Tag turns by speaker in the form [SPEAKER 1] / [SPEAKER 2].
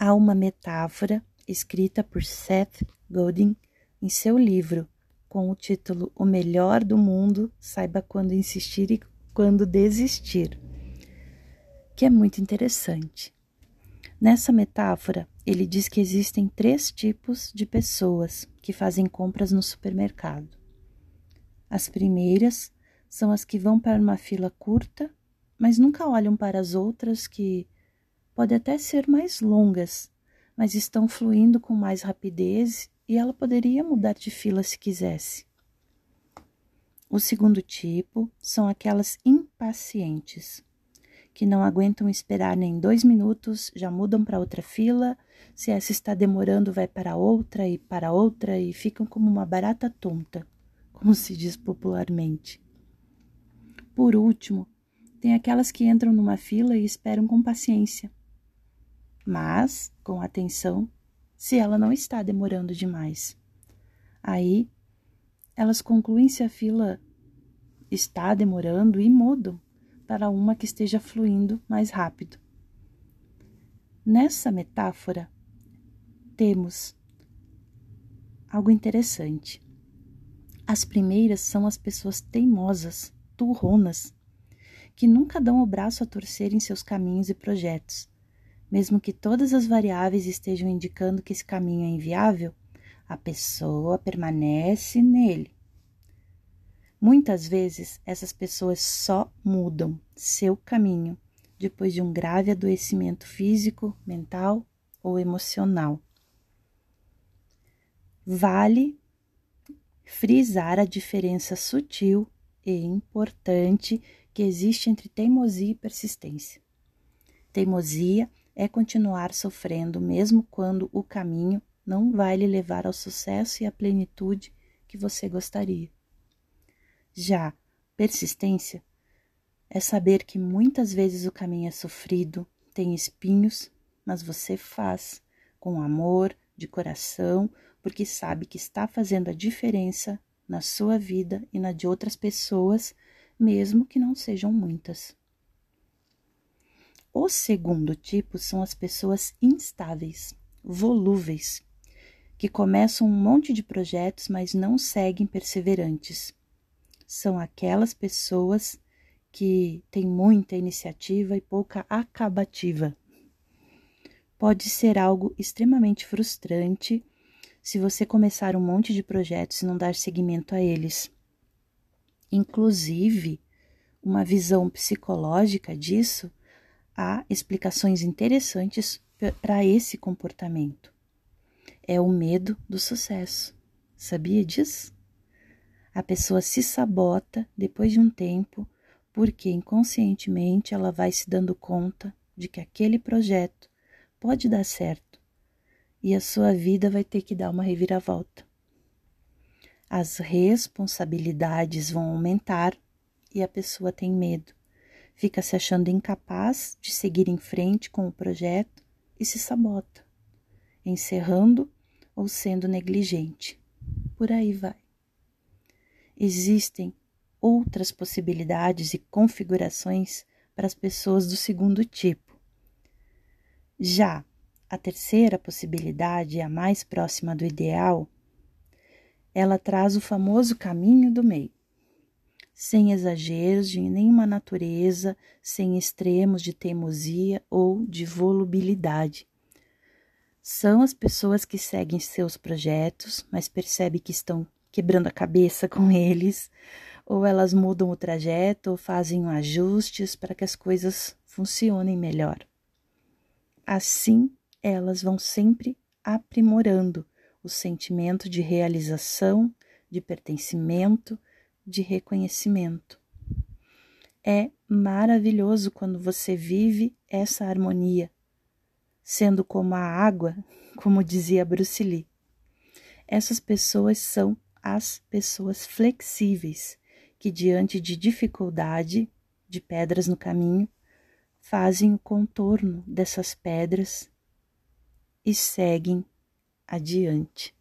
[SPEAKER 1] Há uma metáfora escrita por Seth Godin em seu livro com o título O Melhor do Mundo, saiba quando insistir e quando desistir, que é muito interessante. Nessa metáfora, ele diz que existem três tipos de pessoas que fazem compras no supermercado. As primeiras são as que vão para uma fila curta, mas nunca olham para as outras que podem até ser mais longas, mas estão fluindo com mais rapidez e ela poderia mudar de fila se quisesse. O segundo tipo são aquelas impacientes, que não aguentam esperar nem dois minutos, já mudam para outra fila. Se essa está demorando, vai para outra e para outra e ficam como uma barata tonta, como se diz popularmente. Por último, tem aquelas que entram numa fila e esperam com paciência, mas com atenção se ela não está demorando demais. Aí, elas concluem se a fila está demorando e mudam para uma que esteja fluindo mais rápido. Nessa metáfora, temos algo interessante. As primeiras são as pessoas teimosas, turronas, que nunca dão o braço a torcer em seus caminhos e projetos, mesmo que todas as variáveis estejam indicando que esse caminho é inviável, a pessoa permanece nele. Muitas vezes essas pessoas só mudam seu caminho depois de um grave adoecimento físico, mental ou emocional. Vale frisar a diferença sutil e importante que existe entre teimosia e persistência. Teimosia é continuar sofrendo, mesmo quando o caminho não vai lhe levar ao sucesso e à plenitude que você gostaria. Já persistência é saber que muitas vezes o caminho é sofrido, tem espinhos, mas você faz com amor, de coração, porque sabe que está fazendo a diferença na sua vida e na de outras pessoas, mesmo que não sejam muitas. O segundo tipo são as pessoas instáveis, volúveis, que começam um monte de projetos, mas não seguem perseverantes. São aquelas pessoas que têm muita iniciativa e pouca acabativa. Pode ser algo extremamente frustrante se você começar um monte de projetos e não dar seguimento a eles. Inclusive, uma visão psicológica disso há explicações interessantes para esse comportamento. É o medo do sucesso. Sabia disso? A pessoa se sabota depois de um tempo porque inconscientemente ela vai se dando conta de que aquele projeto pode dar certo e a sua vida vai ter que dar uma reviravolta. As responsabilidades vão aumentar e a pessoa tem medo fica se achando incapaz de seguir em frente com o projeto e se sabota, encerrando ou sendo negligente. Por aí vai. Existem outras possibilidades e configurações para as pessoas do segundo tipo. Já a terceira possibilidade, a mais próxima do ideal, ela traz o famoso caminho do meio sem exageros de nenhuma natureza, sem extremos de teimosia ou de volubilidade. São as pessoas que seguem seus projetos, mas percebem que estão quebrando a cabeça com eles, ou elas mudam o trajeto ou fazem ajustes para que as coisas funcionem melhor. Assim, elas vão sempre aprimorando o sentimento de realização, de pertencimento, de reconhecimento. É maravilhoso quando você vive essa harmonia, sendo como a água, como dizia Bruce Lee. Essas pessoas são as pessoas flexíveis que, diante de dificuldade, de pedras no caminho, fazem o contorno dessas pedras e seguem adiante.